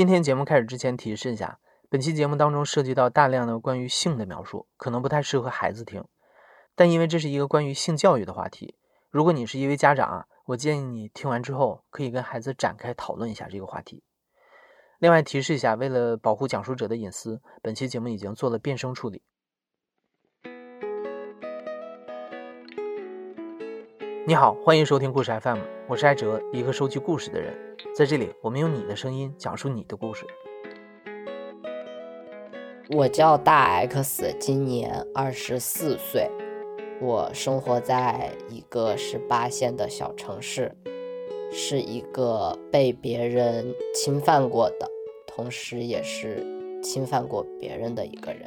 今天节目开始之前提示一下，本期节目当中涉及到大量的关于性的描述，可能不太适合孩子听。但因为这是一个关于性教育的话题，如果你是一位家长啊，我建议你听完之后可以跟孩子展开讨论一下这个话题。另外提示一下，为了保护讲述者的隐私，本期节目已经做了变声处理。你好，欢迎收听故事 FM，我是艾哲，一个收集故事的人。在这里，我们用你的声音讲述你的故事。我叫大 X，今年二十四岁，我生活在一个十八线的小城市，是一个被别人侵犯过的，同时也是侵犯过别人的一个人。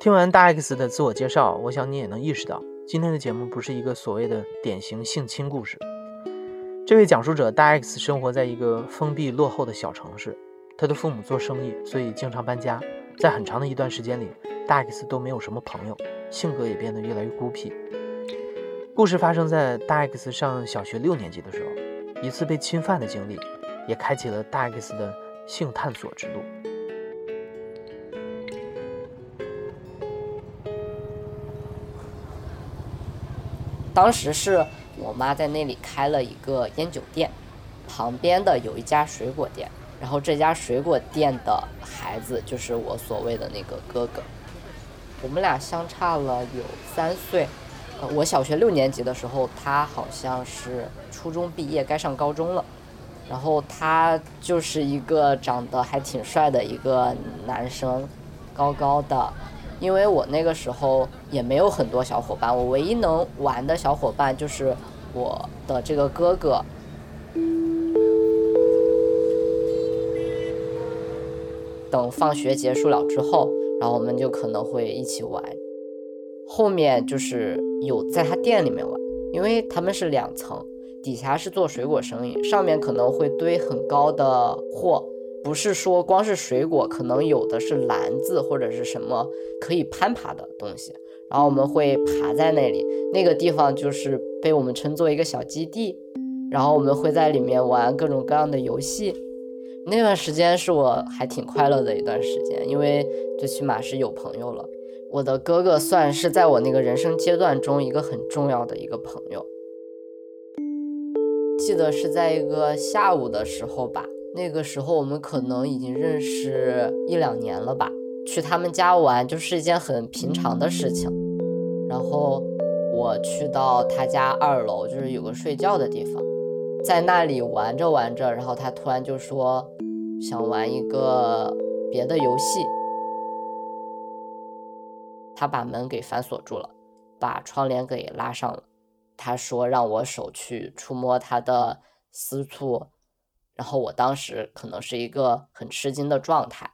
听完大 X 的自我介绍，我想你也能意识到。今天的节目不是一个所谓的典型性侵故事。这位讲述者大 X 生活在一个封闭落后的小城市，他的父母做生意，所以经常搬家。在很长的一段时间里，大 X 都没有什么朋友，性格也变得越来越孤僻。故事发生在大 X 上小学六年级的时候，一次被侵犯的经历，也开启了大 X 的性探索之路。当时是我妈在那里开了一个烟酒店，旁边的有一家水果店，然后这家水果店的孩子就是我所谓的那个哥哥，我们俩相差了有三岁，呃，我小学六年级的时候，他好像是初中毕业该上高中了，然后他就是一个长得还挺帅的一个男生，高高的。因为我那个时候也没有很多小伙伴，我唯一能玩的小伙伴就是我的这个哥哥。等放学结束了之后，然后我们就可能会一起玩。后面就是有在他店里面玩，因为他们是两层，底下是做水果生意，上面可能会堆很高的货。不是说光是水果，可能有的是篮子或者是什么可以攀爬的东西，然后我们会爬在那里，那个地方就是被我们称作一个小基地，然后我们会在里面玩各种各样的游戏。那段时间是我还挺快乐的一段时间，因为最起码是有朋友了。我的哥哥算是在我那个人生阶段中一个很重要的一个朋友。记得是在一个下午的时候吧。那个时候我们可能已经认识一两年了吧，去他们家玩就是一件很平常的事情。然后我去到他家二楼，就是有个睡觉的地方，在那里玩着玩着，然后他突然就说想玩一个别的游戏。他把门给反锁住了，把窗帘给拉上了。他说让我手去触摸他的私处。然后我当时可能是一个很吃惊的状态，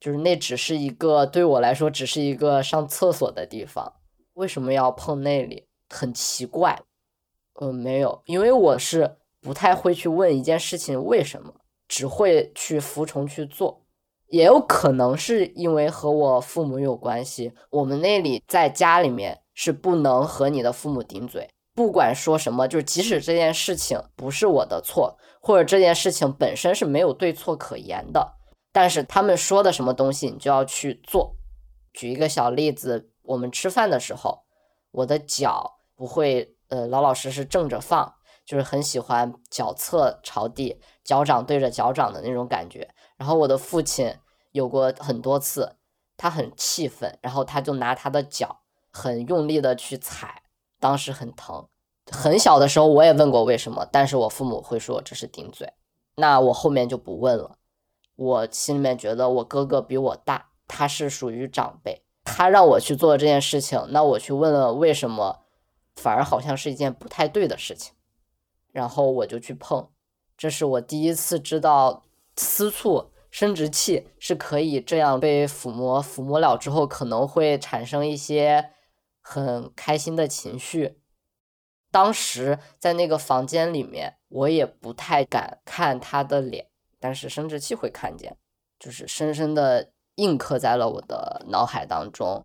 就是那只是一个对我来说只是一个上厕所的地方，为什么要碰那里？很奇怪。嗯，没有，因为我是不太会去问一件事情为什么，只会去服从去做。也有可能是因为和我父母有关系，我们那里在家里面是不能和你的父母顶嘴。不管说什么，就是即使这件事情不是我的错，或者这件事情本身是没有对错可言的，但是他们说的什么东西，你就要去做。举一个小例子，我们吃饭的时候，我的脚不会呃老老实实正着放，就是很喜欢脚侧朝地，脚掌对着脚掌的那种感觉。然后我的父亲有过很多次，他很气愤，然后他就拿他的脚很用力的去踩。当时很疼，很小的时候我也问过为什么，但是我父母会说这是顶嘴，那我后面就不问了。我心里面觉得我哥哥比我大，他是属于长辈，他让我去做这件事情，那我去问了为什么，反而好像是一件不太对的事情，然后我就去碰，这是我第一次知道私处生殖器是可以这样被抚摸，抚摸了之后可能会产生一些。很开心的情绪，当时在那个房间里面，我也不太敢看他的脸，但是生殖器会看见，就是深深的印刻在了我的脑海当中。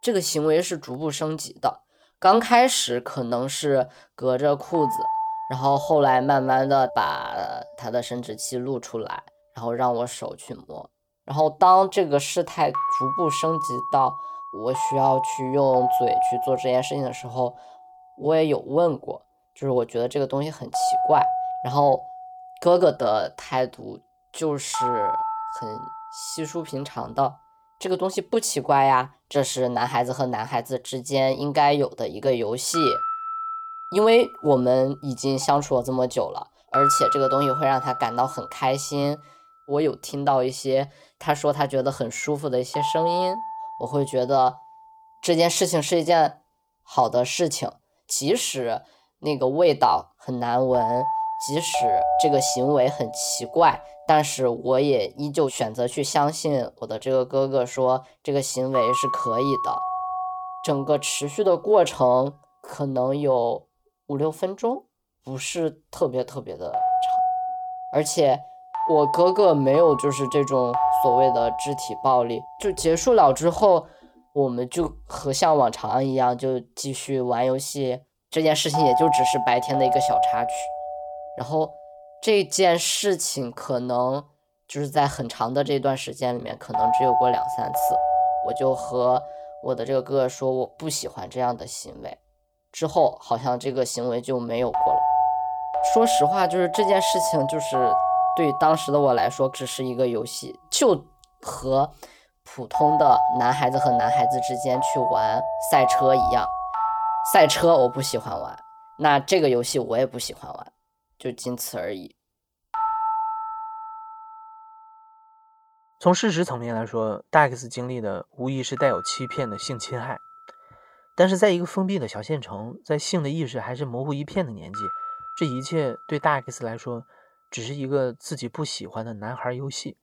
这个行为是逐步升级的，刚开始可能是隔着裤子，然后后来慢慢的把他的生殖器露出来，然后让我手去摸。然后当这个事态逐步升级到我需要去用嘴去做这件事情的时候，我也有问过，就是我觉得这个东西很奇怪。然后哥哥的态度就是很稀疏平常的，这个东西不奇怪呀，这是男孩子和男孩子之间应该有的一个游戏。因为我们已经相处了这么久了，而且这个东西会让他感到很开心。我有听到一些他说他觉得很舒服的一些声音，我会觉得这件事情是一件好的事情，即使那个味道很难闻，即使这个行为很奇怪，但是我也依旧选择去相信我的这个哥哥说这个行为是可以的。整个持续的过程可能有五六分钟，不是特别特别的长，而且。我哥哥没有，就是这种所谓的肢体暴力，就结束了之后，我们就和像往常一样，就继续玩游戏。这件事情也就只是白天的一个小插曲。然后这件事情可能就是在很长的这段时间里面，可能只有过两三次。我就和我的这个哥哥说，我不喜欢这样的行为。之后好像这个行为就没有过了。说实话，就是这件事情就是。对当时的我来说，只是一个游戏，就和普通的男孩子和男孩子之间去玩赛车一样。赛车我不喜欢玩，那这个游戏我也不喜欢玩，就仅此而已。从事实层面来说，大 X 经历的无疑是带有欺骗的性侵害。但是，在一个封闭的小县城，在性的意识还是模糊一片的年纪，这一切对大 X 来说。只是一个自己不喜欢的男孩游戏，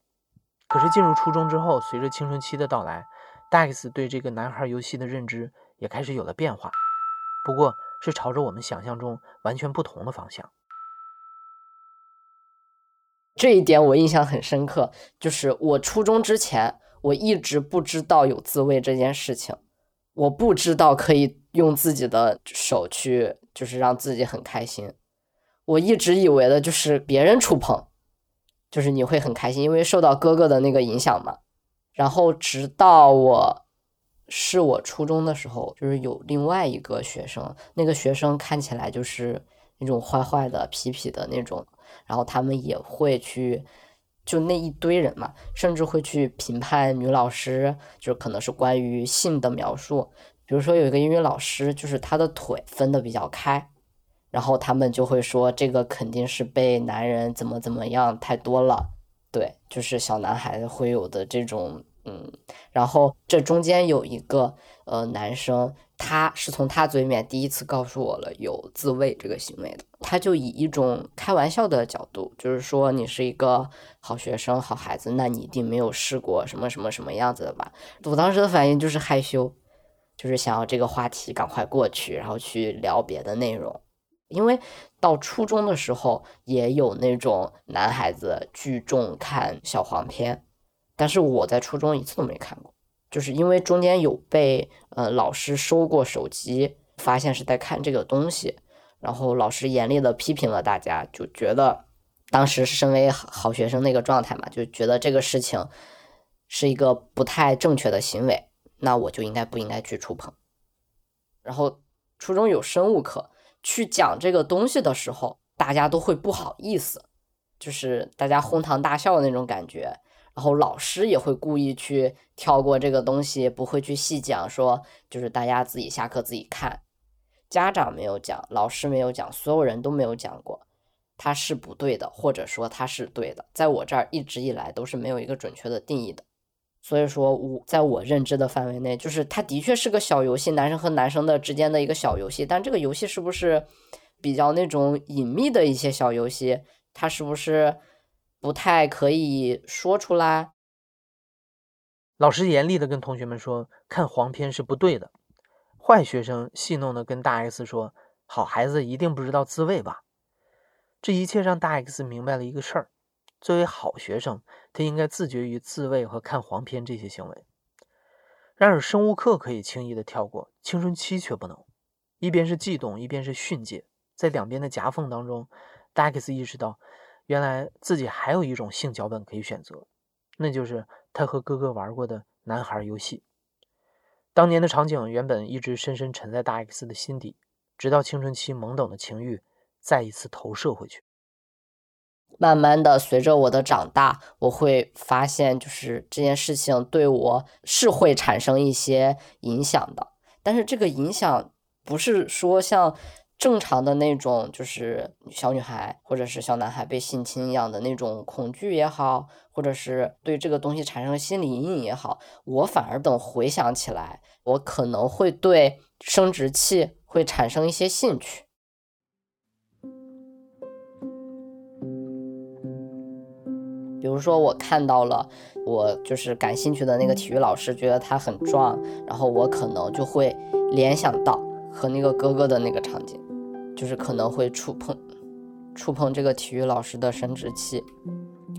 可是进入初中之后，随着青春期的到来，大 X 对这个男孩游戏的认知也开始有了变化，不过是朝着我们想象中完全不同的方向。这一点我印象很深刻，就是我初中之前，我一直不知道有自慰这件事情，我不知道可以用自己的手去，就是让自己很开心。我一直以为的就是别人触碰，就是你会很开心，因为受到哥哥的那个影响嘛。然后直到我是我初中的时候，就是有另外一个学生，那个学生看起来就是那种坏坏的、痞痞的那种。然后他们也会去，就那一堆人嘛，甚至会去评判女老师，就可能是关于性的描述。比如说有一个英语老师，就是他的腿分的比较开。然后他们就会说，这个肯定是被男人怎么怎么样太多了，对，就是小男孩会有的这种，嗯。然后这中间有一个呃男生，他是从他嘴里面第一次告诉我了有自慰这个行为的，他就以一种开玩笑的角度，就是说你是一个好学生、好孩子，那你一定没有试过什么什么什么样子的吧？我当时的反应就是害羞，就是想要这个话题赶快过去，然后去聊别的内容。因为到初中的时候，也有那种男孩子聚众看小黄片，但是我在初中一次都没看过，就是因为中间有被呃老师收过手机，发现是在看这个东西，然后老师严厉的批评了大家，就觉得当时身为好学生那个状态嘛，就觉得这个事情是一个不太正确的行为，那我就应该不应该去触碰。然后初中有生物课。去讲这个东西的时候，大家都会不好意思，就是大家哄堂大笑的那种感觉。然后老师也会故意去跳过这个东西，不会去细讲，说就是大家自己下课自己看。家长没有讲，老师没有讲，所有人都没有讲过，他是不对的，或者说他是对的，在我这儿一直以来都是没有一个准确的定义的。所以说，我在我认知的范围内，就是它的确是个小游戏，男生和男生的之间的一个小游戏。但这个游戏是不是比较那种隐秘的一些小游戏？它是不是不太可以说出来？老师严厉的跟同学们说，看黄片是不对的。坏学生戏弄的跟大 X 说，好孩子一定不知道自慰吧？这一切让大 X 明白了一个事儿。作为好学生，他应该自觉于自慰和看黄片这些行为。然而，生物课可以轻易的跳过，青春期却不能。一边是悸动，一边是训诫，在两边的夹缝当中，大 X 意识到，原来自己还有一种性脚本可以选择，那就是他和哥哥玩过的男孩游戏。当年的场景原本一直深深沉在大 X 的心底，直到青春期懵懂的情欲再一次投射回去。慢慢的，随着我的长大，我会发现，就是这件事情对我是会产生一些影响的。但是这个影响不是说像正常的那种，就是小女孩或者是小男孩被性侵一样的那种恐惧也好，或者是对这个东西产生心理阴影也好，我反而等回想起来，我可能会对生殖器会产生一些兴趣。比如说，我看到了我就是感兴趣的那个体育老师，觉得他很壮，然后我可能就会联想到和那个哥哥的那个场景，就是可能会触碰触碰这个体育老师的生殖器，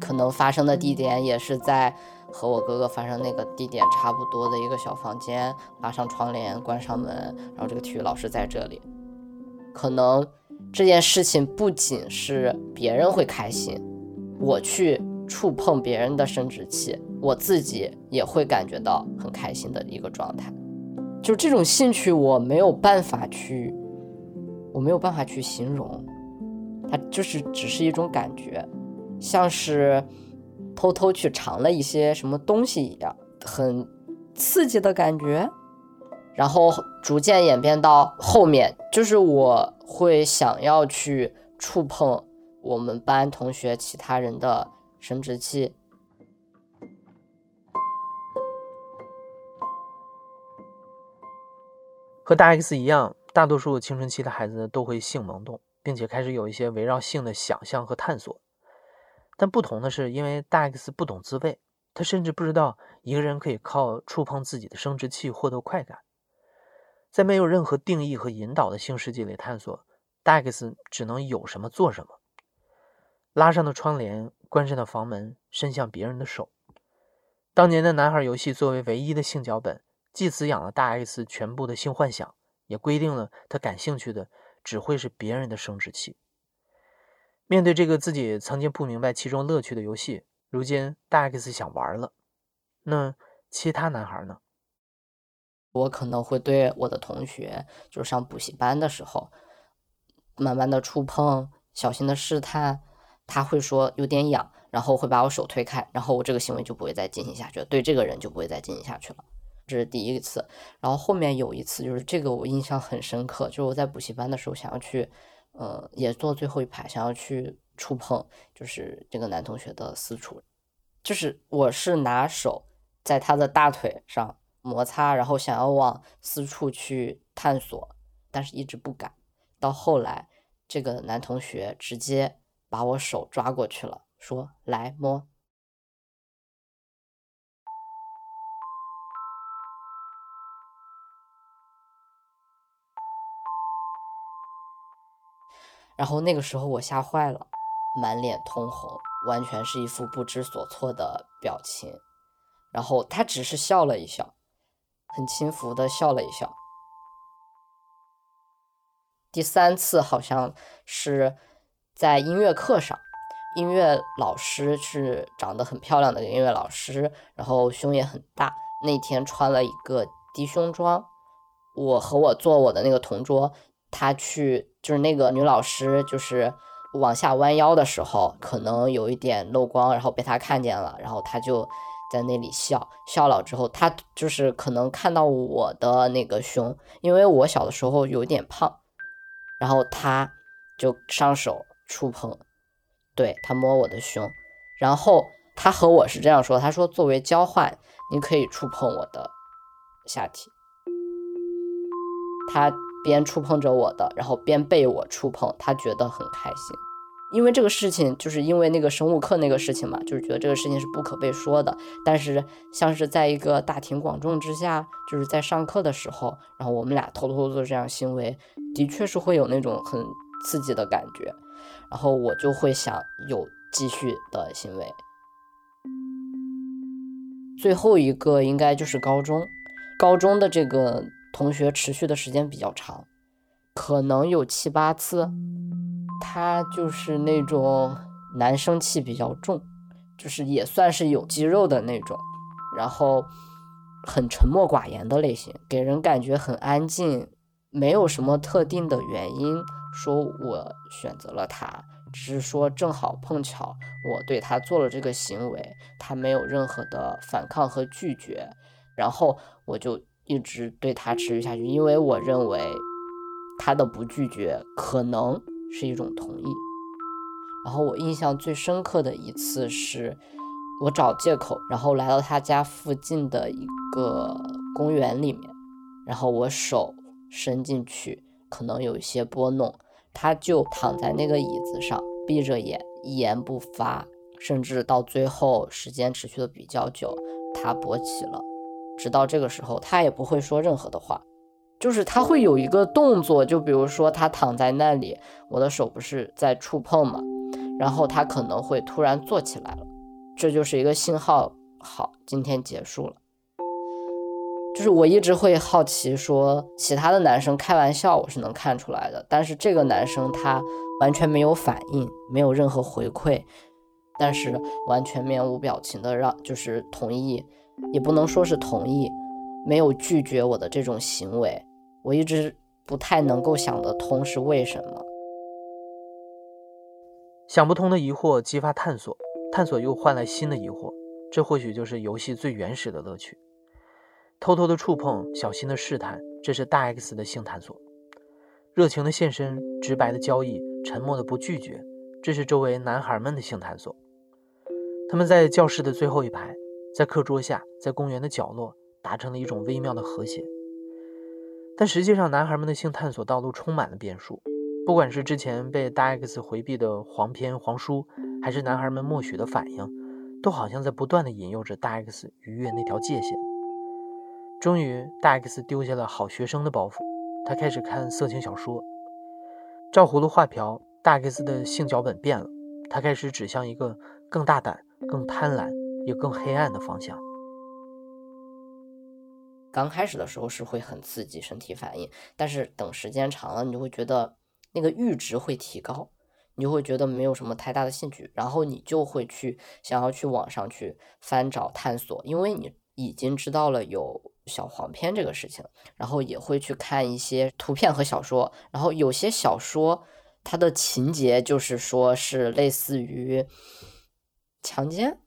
可能发生的地点也是在和我哥哥发生那个地点差不多的一个小房间，拉上窗帘，关上门，然后这个体育老师在这里，可能这件事情不仅是别人会开心，我去。触碰别人的生殖器，我自己也会感觉到很开心的一个状态。就这种兴趣，我没有办法去，我没有办法去形容，它就是只是一种感觉，像是偷偷去尝了一些什么东西一样，很刺激的感觉。然后逐渐演变到后面，就是我会想要去触碰我们班同学其他人的。生殖器和大 X 一样，大多数青春期的孩子都会性萌动，并且开始有一些围绕性的想象和探索。但不同的是，因为大 X 不懂自慰，他甚至不知道一个人可以靠触碰自己的生殖器获得快感。在没有任何定义和引导的性世界里探索，大 X 只能有什么做什么。拉上的窗帘。关上的房门，伸向别人的手。当年的男孩游戏作为唯一的性脚本，既滋养了大 X 全部的性幻想，也规定了他感兴趣的只会是别人的生殖器。面对这个自己曾经不明白其中乐趣的游戏，如今大 X 想玩了。那其他男孩呢？我可能会对我的同学，就是上补习班的时候，慢慢的触碰，小心的试探。他会说有点痒，然后会把我手推开，然后我这个行为就不会再进行下去，对这个人就不会再进行下去了。这是第一次，然后后面有一次，就是这个我印象很深刻，就是我在补习班的时候想要去，呃，也坐最后一排，想要去触碰，就是这个男同学的私处，就是我是拿手在他的大腿上摩擦，然后想要往私处去探索，但是一直不敢。到后来，这个男同学直接。把我手抓过去了，说：“来摸。”然后那个时候我吓坏了，满脸通红，完全是一副不知所措的表情。然后他只是笑了一笑，很轻浮的笑了一笑。第三次好像是。在音乐课上，音乐老师是长得很漂亮的音乐老师，然后胸也很大。那天穿了一个低胸装，我和我坐我的那个同桌，他去就是那个女老师就是往下弯腰的时候，可能有一点漏光，然后被他看见了，然后他就在那里笑笑了之后，他就是可能看到我的那个胸，因为我小的时候有点胖，然后他就上手。触碰，对他摸我的胸，然后他和我是这样说：“他说作为交换，你可以触碰我的下体。”他边触碰着我的，然后边被我触碰，他觉得很开心。因为这个事情，就是因为那个生物课那个事情嘛，就是觉得这个事情是不可被说的。但是像是在一个大庭广众之下，就是在上课的时候，然后我们俩偷偷做这样行为，的确是会有那种很刺激的感觉。然后我就会想有继续的行为。最后一个应该就是高中，高中的这个同学持续的时间比较长，可能有七八次。他就是那种男生气比较重，就是也算是有肌肉的那种，然后很沉默寡言的类型，给人感觉很安静，没有什么特定的原因说我选择了他。只是说正好碰巧我对他做了这个行为，他没有任何的反抗和拒绝，然后我就一直对他持续下去，因为我认为他的不拒绝可能是一种同意。然后我印象最深刻的一次是，我找借口，然后来到他家附近的一个公园里面，然后我手伸进去，可能有一些拨弄。他就躺在那个椅子上，闭着眼，一言不发，甚至到最后时间持续的比较久，他勃起了。直到这个时候，他也不会说任何的话，就是他会有一个动作，就比如说他躺在那里，我的手不是在触碰嘛，然后他可能会突然坐起来了，这就是一个信号，好，今天结束了。就是我一直会好奇，说其他的男生开玩笑我是能看出来的，但是这个男生他完全没有反应，没有任何回馈，但是完全面无表情的让就是同意，也不能说是同意，没有拒绝我的这种行为，我一直不太能够想得通是为什么。想不通的疑惑激发探索，探索又换来新的疑惑，这或许就是游戏最原始的乐趣。偷偷的触碰，小心的试探，这是大 X 的性探索；热情的献身，直白的交易，沉默的不拒绝，这是周围男孩们的性探索。他们在教室的最后一排，在课桌下，在公园的角落，达成了一种微妙的和谐。但实际上，男孩们的性探索道路充满了变数。不管是之前被大 X 回避的黄片、黄书，还是男孩们默许的反应，都好像在不断的引诱着大 X 逾越那条界限。终于，大 X 丢下了好学生的包袱，他开始看色情小说。照葫芦画瓢，大 X 的性脚本变了，他开始指向一个更大胆、更贪婪也更黑暗的方向。刚开始的时候是会很刺激身体反应，但是等时间长了，你就会觉得那个阈值会提高，你就会觉得没有什么太大的兴趣，然后你就会去想要去网上去翻找探索，因为你已经知道了有。小黄片这个事情，然后也会去看一些图片和小说，然后有些小说它的情节就是说是类似于强奸，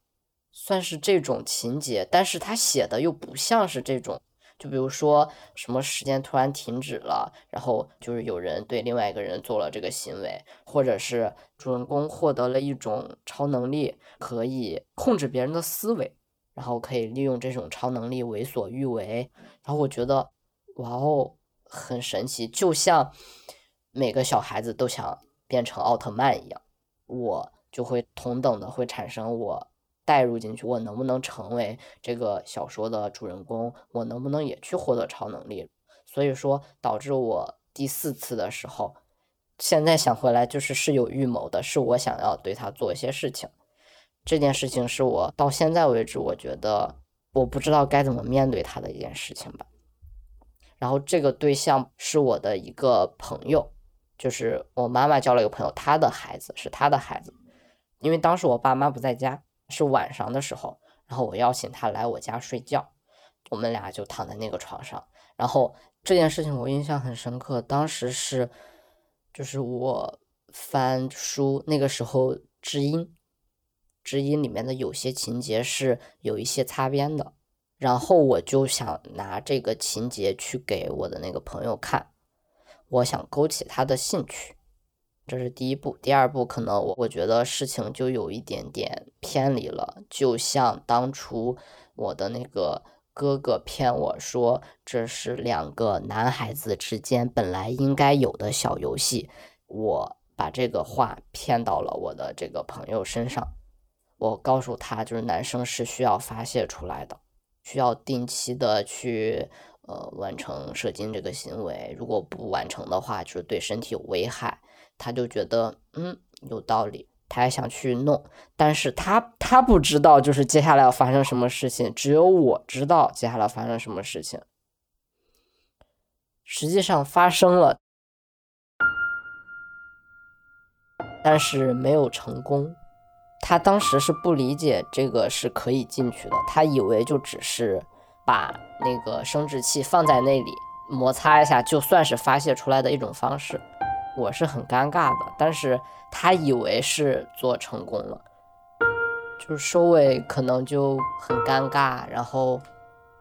算是这种情节，但是他写的又不像是这种，就比如说什么时间突然停止了，然后就是有人对另外一个人做了这个行为，或者是主人公获得了一种超能力，可以控制别人的思维。然后可以利用这种超能力为所欲为，然后我觉得，哇哦，很神奇，就像每个小孩子都想变成奥特曼一样，我就会同等的会产生我带入进去，我能不能成为这个小说的主人公？我能不能也去获得超能力？所以说导致我第四次的时候，现在想回来就是是有预谋的，是我想要对他做一些事情。这件事情是我到现在为止，我觉得我不知道该怎么面对他的一件事情吧。然后这个对象是我的一个朋友，就是我妈妈交了一个朋友，他的孩子是他的孩子。因为当时我爸妈不在家，是晚上的时候，然后我邀请他来我家睡觉，我们俩就躺在那个床上。然后这件事情我印象很深刻，当时是就是我翻书那个时候知音。知音里面的有些情节是有一些擦边的，然后我就想拿这个情节去给我的那个朋友看，我想勾起他的兴趣，这是第一步。第二步可能我我觉得事情就有一点点偏离了，就像当初我的那个哥哥骗我说这是两个男孩子之间本来应该有的小游戏，我把这个话骗到了我的这个朋友身上。我告诉他，就是男生是需要发泄出来的，需要定期的去呃完成射精这个行为。如果不完成的话，就是对身体有危害。他就觉得嗯有道理，他还想去弄，但是他他不知道就是接下来要发生什么事情，只有我知道接下来发生什么事情。实际上发生了，但是没有成功。他当时是不理解这个是可以进去的，他以为就只是把那个生殖器放在那里摩擦一下，就算是发泄出来的一种方式。我是很尴尬的，但是他以为是做成功了，就是收尾可能就很尴尬，然后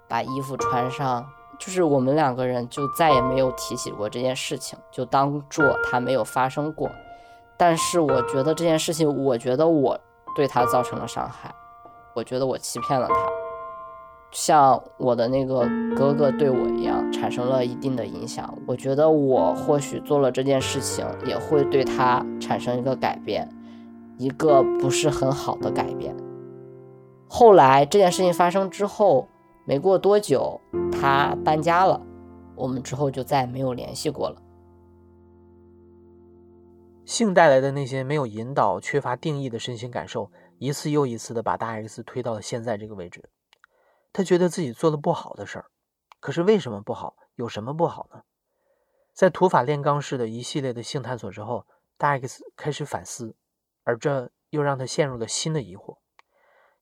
把衣服穿上，就是我们两个人就再也没有提起过这件事情，就当做他没有发生过。但是我觉得这件事情，我觉得我对他造成了伤害，我觉得我欺骗了他。像我的那个哥哥对我一样，产生了一定的影响。我觉得我或许做了这件事情，也会对他产生一个改变，一个不是很好的改变。后来这件事情发生之后，没过多久，他搬家了，我们之后就再也没有联系过了。性带来的那些没有引导、缺乏定义的身心感受，一次又一次的把大 X 推到了现在这个位置。他觉得自己做了不好的事儿，可是为什么不好？有什么不好呢？在土法炼钢式的一系列的性探索之后，大 X 开始反思，而这又让他陷入了新的疑惑。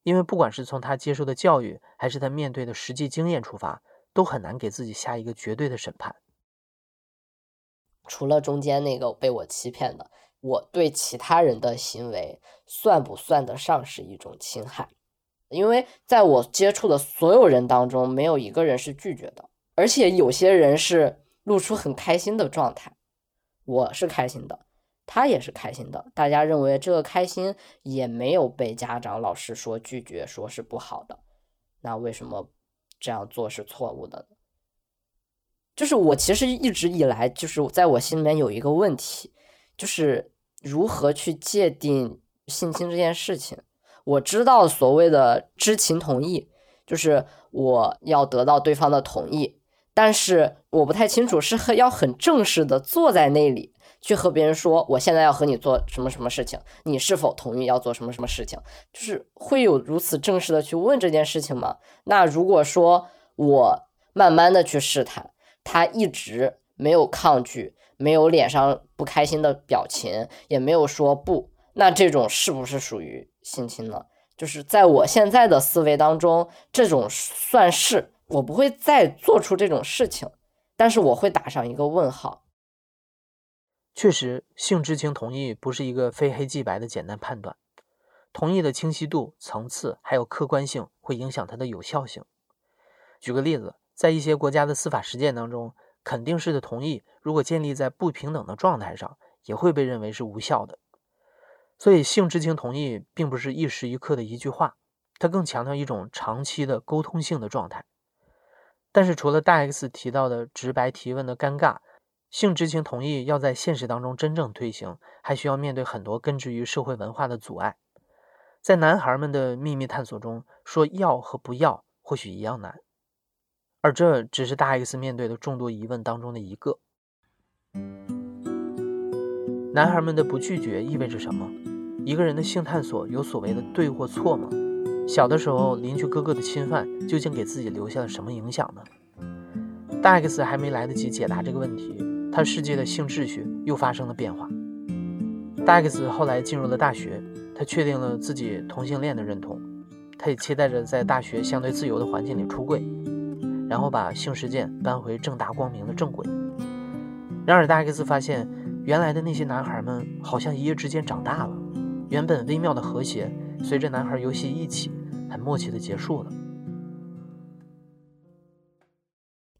因为不管是从他接受的教育，还是他面对的实际经验出发，都很难给自己下一个绝对的审判。除了中间那个被我欺骗的，我对其他人的行为算不算得上是一种侵害？因为在我接触的所有人当中，没有一个人是拒绝的，而且有些人是露出很开心的状态。我是开心的，他也是开心的，大家认为这个开心也没有被家长、老师说拒绝，说是不好的。那为什么这样做是错误的呢？就是我其实一直以来就是在我心里面有一个问题，就是如何去界定性侵这件事情。我知道所谓的知情同意，就是我要得到对方的同意，但是我不太清楚是要很正式的坐在那里去和别人说，我现在要和你做什么什么事情，你是否同意要做什么什么事情？就是会有如此正式的去问这件事情吗？那如果说我慢慢的去试探，他一直没有抗拒，没有脸上不开心的表情，也没有说不，那这种是不是属于？性侵呢，就是在我现在的思维当中，这种算是我不会再做出这种事情，但是我会打上一个问号。确实，性知情同意不是一个非黑即白的简单判断，同意的清晰度、层次还有客观性会影响它的有效性。举个例子，在一些国家的司法实践当中，肯定式的同意如果建立在不平等的状态上，也会被认为是无效的。所以，性知情同意并不是一时一刻的一句话，它更强调一种长期的沟通性的状态。但是，除了大 X 提到的直白提问的尴尬，性知情同意要在现实当中真正推行，还需要面对很多根植于社会文化的阻碍。在男孩们的秘密探索中，说要和不要或许一样难，而这只是大 X 面对的众多疑问当中的一个。男孩们的不拒绝意味着什么？一个人的性探索有所谓的对或错吗？小的时候邻居哥哥的侵犯究竟给自己留下了什么影响呢？大 X 还没来得及解答这个问题，他世界的性秩序又发生了变化。大 X 后来进入了大学，他确定了自己同性恋的认同，他也期待着在大学相对自由的环境里出柜，然后把性事件搬回正大光明的正轨。然而，大 X 发现。原来的那些男孩们好像一夜之间长大了，原本微妙的和谐，随着男孩游戏一起，很默契的结束了。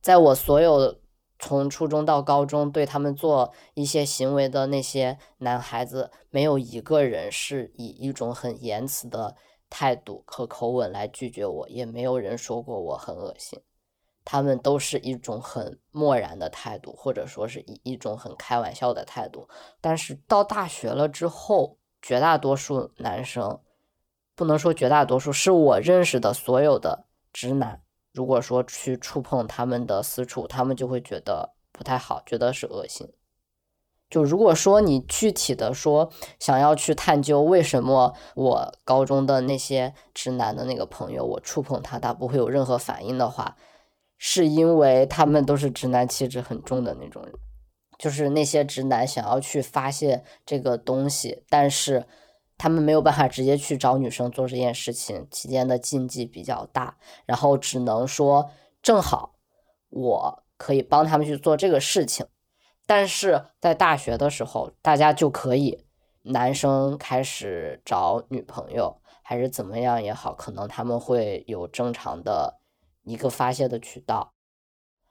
在我所有从初中到高中对他们做一些行为的那些男孩子，没有一个人是以一种很言辞的态度和口吻来拒绝我，也没有人说过我很恶心。他们都是一种很漠然的态度，或者说是以一种很开玩笑的态度。但是到大学了之后，绝大多数男生，不能说绝大多数，是我认识的所有的直男，如果说去触碰他们的私处，他们就会觉得不太好，觉得是恶心。就如果说你具体的说想要去探究为什么我高中的那些直男的那个朋友，我触碰他，他不会有任何反应的话。是因为他们都是直男气质很重的那种人，就是那些直男想要去发泄这个东西，但是他们没有办法直接去找女生做这件事情，期间的禁忌比较大，然后只能说正好我可以帮他们去做这个事情，但是在大学的时候，大家就可以男生开始找女朋友还是怎么样也好，可能他们会有正常的一个发泄的渠道，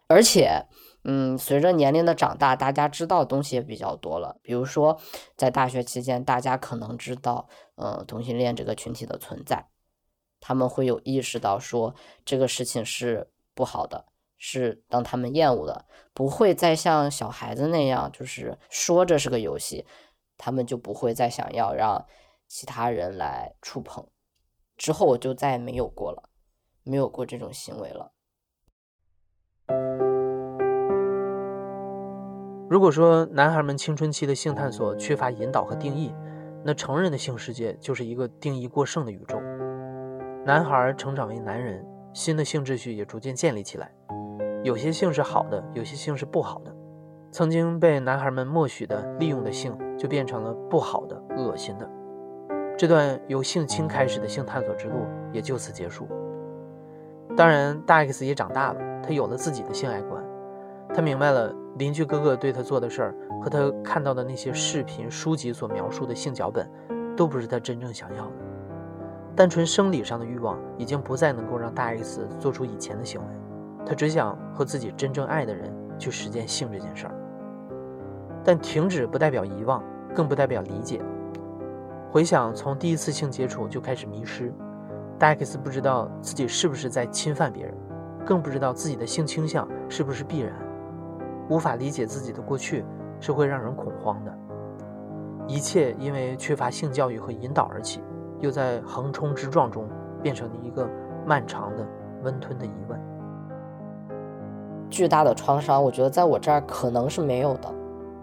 而且。嗯，随着年龄的长大，大家知道东西也比较多了。比如说，在大学期间，大家可能知道，呃，同性恋这个群体的存在，他们会有意识到说这个事情是不好的，是让他们厌恶的，不会再像小孩子那样，就是说这是个游戏，他们就不会再想要让其他人来触碰。之后我就再也没有过了，没有过这种行为了。如果说男孩们青春期的性探索缺乏引导和定义，那成人的性世界就是一个定义过剩的宇宙。男孩成长为男人，新的性秩序也逐渐建立起来。有些性是好的，有些性是不好的。曾经被男孩们默许的、利用的性，就变成了不好的、恶心的。这段由性侵开始的性探索之路也就此结束。当然，大 X 也长大了，他有了自己的性爱观，他明白了。邻居哥哥对他做的事儿，和他看到的那些视频、书籍所描述的性脚本，都不是他真正想要的。单纯生理上的欲望已经不再能够让大 X 做出以前的行为，他只想和自己真正爱的人去实践性这件事儿。但停止不代表遗忘，更不代表理解。回想从第一次性接触就开始迷失，大 X 不知道自己是不是在侵犯别人，更不知道自己的性倾向是不是必然。无法理解自己的过去是会让人恐慌的，一切因为缺乏性教育和引导而起，又在横冲直撞中变成了一个漫长的、温吞的疑问。巨大的创伤，我觉得在我这儿可能是没有的，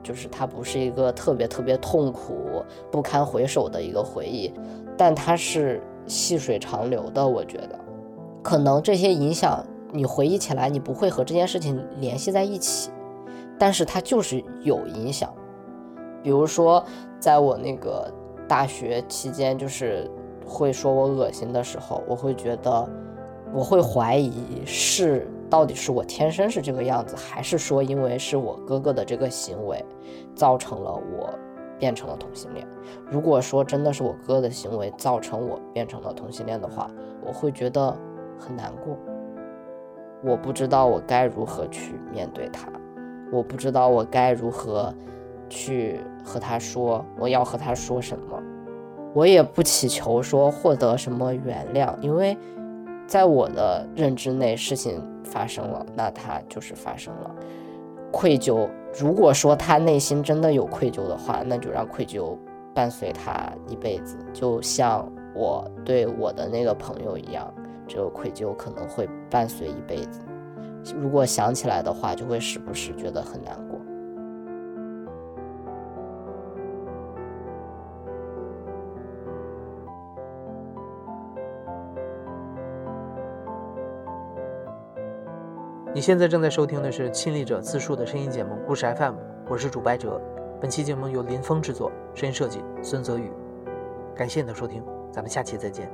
就是它不是一个特别特别痛苦、不堪回首的一个回忆，但它是细水长流的。我觉得，可能这些影响你回忆起来，你不会和这件事情联系在一起。但是它就是有影响，比如说，在我那个大学期间，就是会说我恶心的时候，我会觉得，我会怀疑是到底是我天生是这个样子，还是说因为是我哥哥的这个行为，造成了我变成了同性恋。如果说真的是我哥的行为造成我变成了同性恋的话，我会觉得很难过，我不知道我该如何去面对他。我不知道我该如何去和他说，我要和他说什么。我也不祈求说获得什么原谅，因为在我的认知内，事情发生了，那它就是发生了。愧疚，如果说他内心真的有愧疚的话，那就让愧疚伴随他一辈子，就像我对我的那个朋友一样，这个愧疚可能会伴随一辈子。如果想起来的话，就会时不时觉得很难过。你现在正在收听的是亲历者自述的声音节目《故事 FM》，我是主白哲。本期节目由林峰制作，声音设计孙泽宇。感谢你的收听，咱们下期再见。